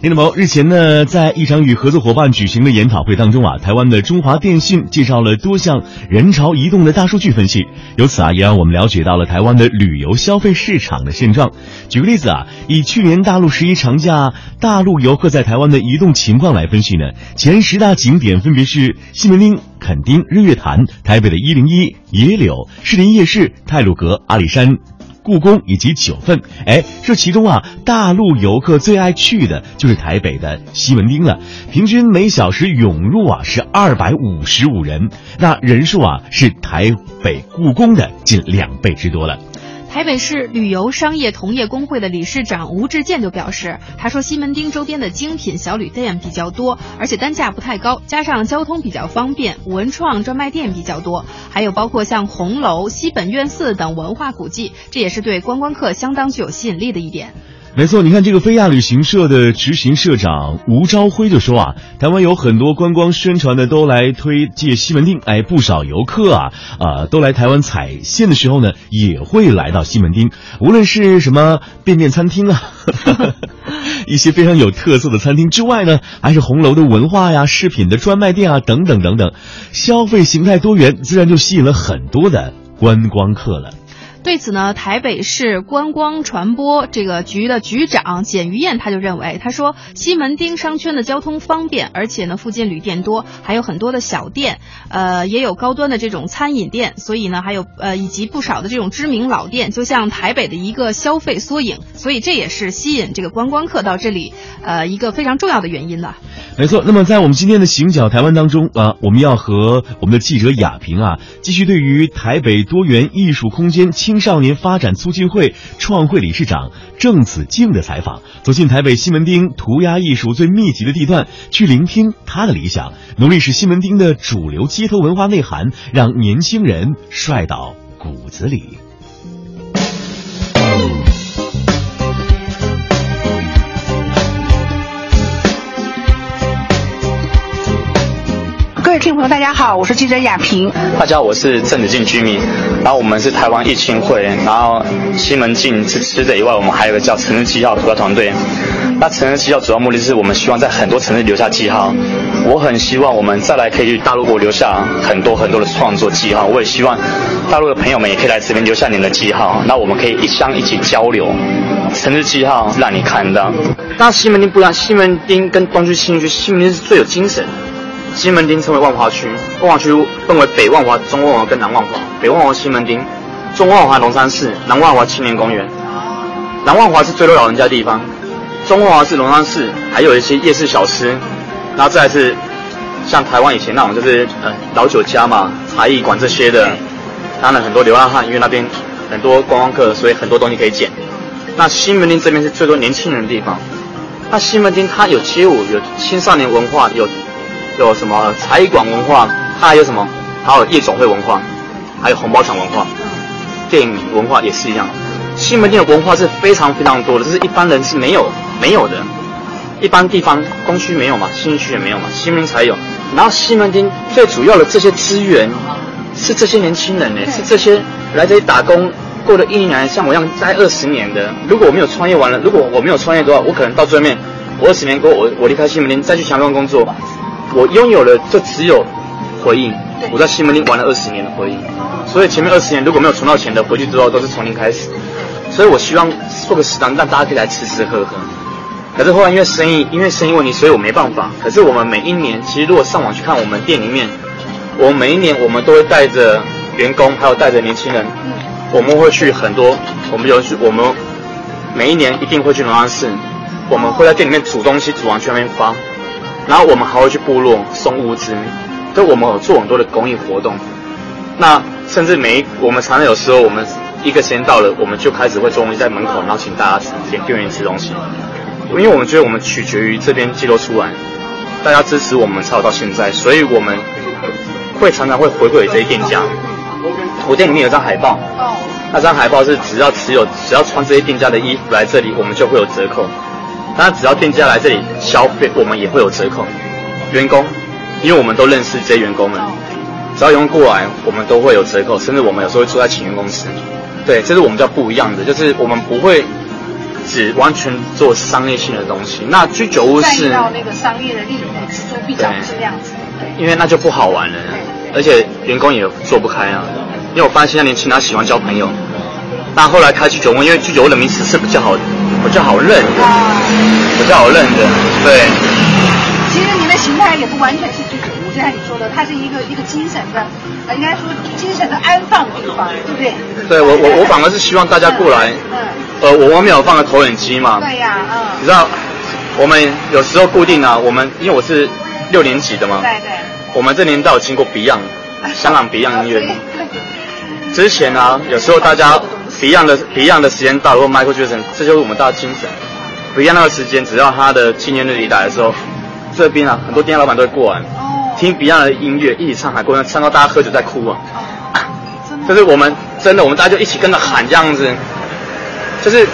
听众朋友，日前呢，在一场与合作伙伴举行的研讨会当中啊，台湾的中华电信介绍了多项人潮移动的大数据分析，由此啊，也让我们了解到了台湾的旅游消费市场的现状。举个例子啊，以去年大陆十一长假大陆游客在台湾的移动情况来分析呢，前十大景点分别是西门町、垦丁、日月潭、台北的一零一、野柳、士林夜市、太鲁阁、阿里山。故宫以及九份，哎，这其中啊，大陆游客最爱去的就是台北的西门町了，平均每小时涌入啊是二百五十五人，那人数啊是台北故宫的近两倍之多了。台北市旅游商业同业工会的理事长吴志健就表示，他说西门町周边的精品小旅店比较多，而且单价不太高，加上交通比较方便，文创专卖店比较多，还有包括像红楼、西本院寺等文化古迹，这也是对观光客相当具有吸引力的一点。没错，你看这个飞亚旅行社的执行社长吴朝辉就说啊，台湾有很多观光宣传的都来推介西门町，哎，不少游客啊，啊，都来台湾踩线的时候呢，也会来到西门町，无论是什么便便餐厅啊，一些非常有特色的餐厅之外呢，还是红楼的文化呀、饰品的专卖店啊，等等等等，消费形态多元，自然就吸引了很多的观光客了。对此呢，台北市观光传播这个局的局长简于燕他就认为，他说西门町商圈的交通方便，而且呢附近旅店多，还有很多的小店，呃也有高端的这种餐饮店，所以呢还有呃以及不少的这种知名老店，就像台北的一个消费缩影，所以这也是吸引这个观光客到这里呃一个非常重要的原因了。没错，那么在我们今天的行脚台湾当中啊，我们要和我们的记者雅萍啊，继续对于台北多元艺术空间青少年发展促进会创会理事长郑子敬的采访，走进台北西门町涂鸦艺术最密集的地段，去聆听他的理想，努力使西门町的主流街头文化内涵让年轻人帅到骨子里。各位听众朋友，大家好，我是记者雅萍。大家好，我是郑子敬居民。然后我们是台湾艺青会，然后西门庆是吃的以外，我们还有个叫城市记号涂鸦团队。那城市记号主要目的是我们希望在很多城市留下记号。我很希望我们再来可以去大陆给我留下很多很多的创作记号。我也希望大陆的朋友们也可以来这边留下您的记号。那我们可以一相一起交流。城市记号让你看到。那西门町不一样，西门町跟东区，西门町是最有精神。西门町称为万华区，万华区分为北万华、中万华跟南万华。北万华西门町，中万华龙山寺，南万华青年公园。南万华是最多老人家的地方，中万华是龙山寺，还有一些夜市小吃。然后再是像台湾以前那种就是呃老酒家嘛、茶艺馆这些的。当然很多流浪汉，因为那边很多观光客，所以很多东西可以捡。那西门町这边是最多年轻人的地方。那西门町它有街舞，有青少年文化，有。有什么茶艺馆文化？它还有什么？还有夜总会文化，还有红包场文化，电影文化也是一样。西门町的文化是非常非常多的，这是一般人是没有没有的。一般地方东区没有嘛，新区也没有嘛，西门才有。然后西门町最主要的这些资源，是这些年轻人呢，是这些来这里打工过了一年，像我一样待二十年的。如果我没有创业完了，如果我没有创业的话，我可能到最后面，我二十年过后，我我离开西门町再去强庄工作。我拥有了就只有回应，我在西门町玩了二十年的回应，所以前面二十年如果没有存到钱的，回去之后都是从零开始。所以我希望做个食堂，让大家可以来吃吃喝喝。可是后来因为生意，因为生意问题，所以我没办法。可是我们每一年，其实如果上网去看我们店里面，我们每一年我们都会带着员工，还有带着年轻人，我们会去很多，我们有去，我们每一年一定会去龙安寺，我们会在店里面煮东西，煮完去那边发。然后我们还会去部落送物资，就我们有做很多的公益活动。那甚至每一我们常常有时候我们一个时间到了，我们就开始会做东西在门口，然后请大家点店员吃东西。因为我们觉得我们取决于这边记录出来，大家支持我们才有到现在，所以我们会常常会回馈给这些店家。我店里面有张海报，那张海报是只要持有只要穿这些店家的衣服来这里，我们就会有折扣。那只要店家来这里消费，我们也会有折扣。员工，因为我们都认识这些员工们，只要员工过来，我们都会有折扣，甚至我们有时候会住在请员工吃。对，这是我们叫不一样的，就是我们不会只完全做商业性的东西。那居酒屋是到那个商业的利益，锱铢必较是这样子。因为那就不好玩了，而且员工也做不开啊。因为我发现现在年轻人喜欢交朋友，那后来开居酒屋，因为居酒屋的名词是比较好，比较好认的，比较好认的，对。其实您的形态也不完全是居酒屋，就像你说的，它是一个一个精神的，呃，应该说精神的安放地方，对不对？对我我我反而是希望大家过来，嗯，呃，我外面有放个投影机嘛，对呀，嗯，你知道，我们有时候固定啊，我们因为我是六年级的嘛，对对，我们这年代有经过 Beyond，香港 Beyond 音乐。之前啊，有时候大家 Beyond 的 Beyond 的时间到了，或 Michael Jackson，这就是我们大家精神。Beyond 那个时间，只要他的纪念日一来的时候，这边啊，很多店老板都会过来，听 Beyond 的音乐，一起唱，还过来唱到大家喝酒在哭啊。就是我们真的，我们大家就一起跟着喊这样子。就是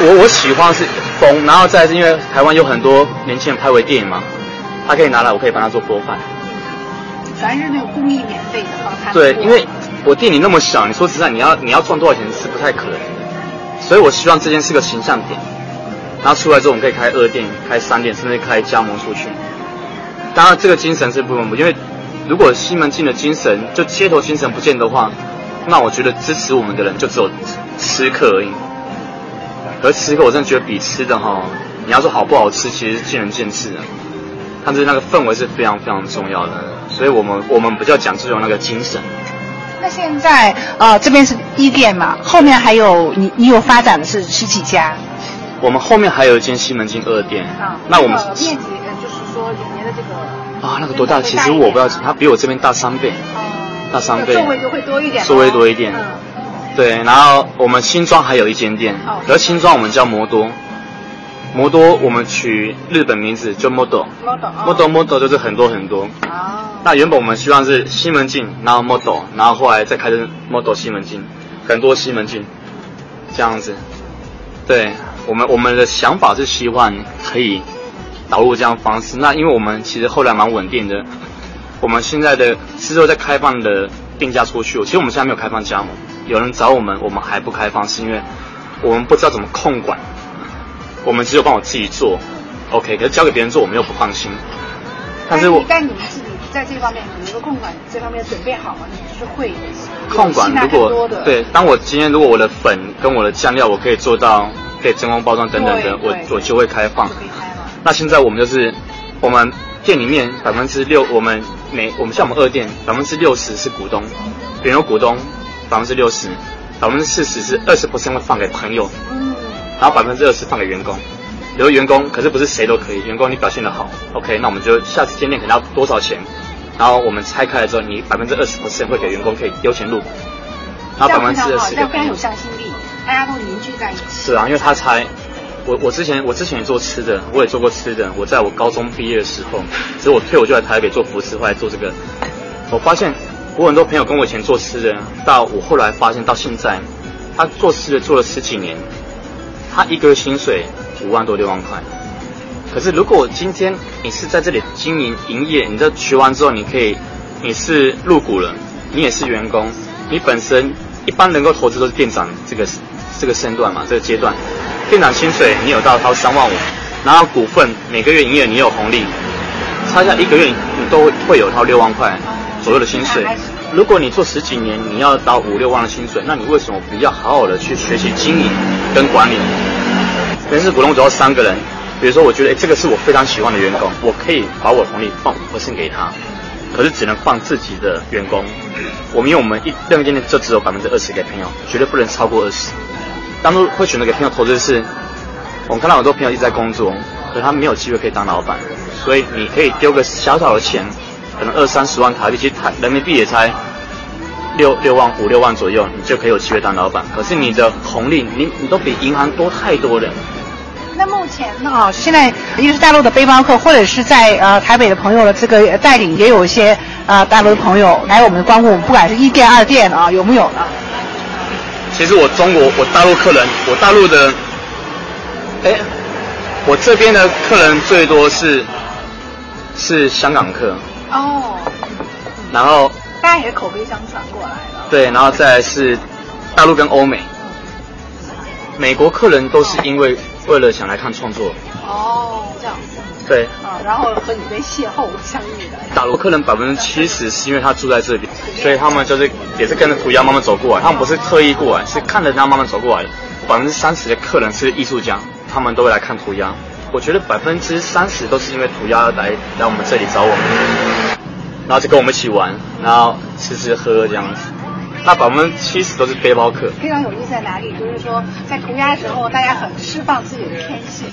我我喜欢是风，然后再是因为台湾有很多年轻人拍微电影嘛，他可以拿来，我可以帮他做播放。凡是那种公益免费的，对，因为。我店里那么小，你说实在，你要你要赚多少钱是不太可能的，所以我希望这件是个形象点，然后出来之后我们可以开二店、开三店，甚至开加盟出去。当然，这个精神是不能不，因为如果西门庆的精神就街头精神不见的话，那我觉得支持我们的人就只有吃客而已。而吃客，我真的觉得比吃的哈，你要说好不好吃，其实见仁见智的。但是那个氛围是非常非常重要的，所以我们我们比较讲这种那个精神。那现在呃这边是一店嘛，后面还有你你有发展的是十几家？我们后面还有一间西门町二店。啊，那我们面积呃就是说里面的这个啊那个多大？其实我不知道，它比我这边大三倍。哦。大三倍。座位就会多一点。座位多一点。嗯。对，然后我们新庄还有一间店，而新庄我们叫摩多。摩多我们取日本名字叫 model。model。model model 就是很多很多。哦。那原本我们希望是西门镜，然后 model，然后后来再开成 model 西门镜，很多西门镜，这样子。对我们我们的想法是希望可以导入这样方式。那因为我们其实后来蛮稳定的，我们现在的之后在开放的定价出去，其实我们现在没有开放加盟。有人找我们，我们还不开放，是因为我们不知道怎么控管。我们只有帮我自己做，OK，可是交给别人做，我们又不放心。但是我但你们自己。在这方面，你一个控管这方面准备好吗？你是会控管如果对，当我今天如果我的粉跟我的酱料我可以做到可以真空包装等等的，我我就会开放。那现在我们就是我们店里面百分之六，我们每我们像我们二店百分之六十是股东，原有股东百分之六十，百分之四十是二十 percent 会放给朋友，嗯，然后百分之二十放给员工。有员工，可是不是谁都可以。员工你表现的好，OK，那我们就下次见面可能要多少钱？然后我们拆开了之后，你百分之二十 percent 会给员工可以优先入股，然后百分之二十，这样非常有向心力，大家都凝聚在一起。是啊，因为他才，我我之前我之前也做吃的，我也做过吃的。我在我高中毕业的时候，所以我退伍就来台北做服饰，后来做这个。我发现我很多朋友跟我以前做吃的，到我后来发现到现在，他做吃的做了十几年，他一个月薪水。五万多六万块，可是如果今天你是在这里经营营业，你这学完之后，你可以你是入股了，你也是员工，你本身一般能够投资都是店长这个这个身段嘛，这个阶段，店长薪水你有到掏三万五，然后股份每个月营业你有红利，差下一个月你都会有掏六万块左右的薪水。如果你做十几年，你要到五六万的薪水，那你为什么不要好好的去学习经营跟管理？人事股东主要三个人，比如说，我觉得哎，这个是我非常喜欢的员工，我可以把我红利放五分给他，可是只能放自己的员工。我们因为我们一任何店就只有百分之二十给朋友，绝对不能超过二十。当初会选择给朋友投资是，我们看到很多朋友一直在工作，可是他没有机会可以当老板，所以你可以丢个小小的钱，可能二三十万台币，其实台人民币也才六六万五六万左右，你就可以有机会当老板。可是你的红利，你你都比银行多太多了。那目前呢？现在一个是大陆的背包客，或者是在呃台北的朋友的这个带领，也有一些啊大陆的朋友来我们光顾，不管是一店二店啊，有没有呢？其实我中国我大陆客人，我大陆的，哎，我这边的客人最多是是香港客哦，然后大家也是口碑相传过来的，对，然后再是大陆跟欧美。美国客人都是因为为了想来看创作。哦，这样子。对。啊，然后和你被邂逅相遇的。大陆客人百分之七十是因为他住在这里，所以他们就是也是跟着涂鸦慢慢走过来，他们不是特意过来，是看着他慢慢走过来的。百分之三十的客人是艺术家，他们都会来看涂鸦。我觉得百分之三十都是因为涂鸦来来我们这里找我们，然后就跟我们一起玩，然后吃吃喝喝这样子。那百分之七十都是背包客。非常有意思在哪里？就是说在涂鸦的时候，大家很释放自己的天性。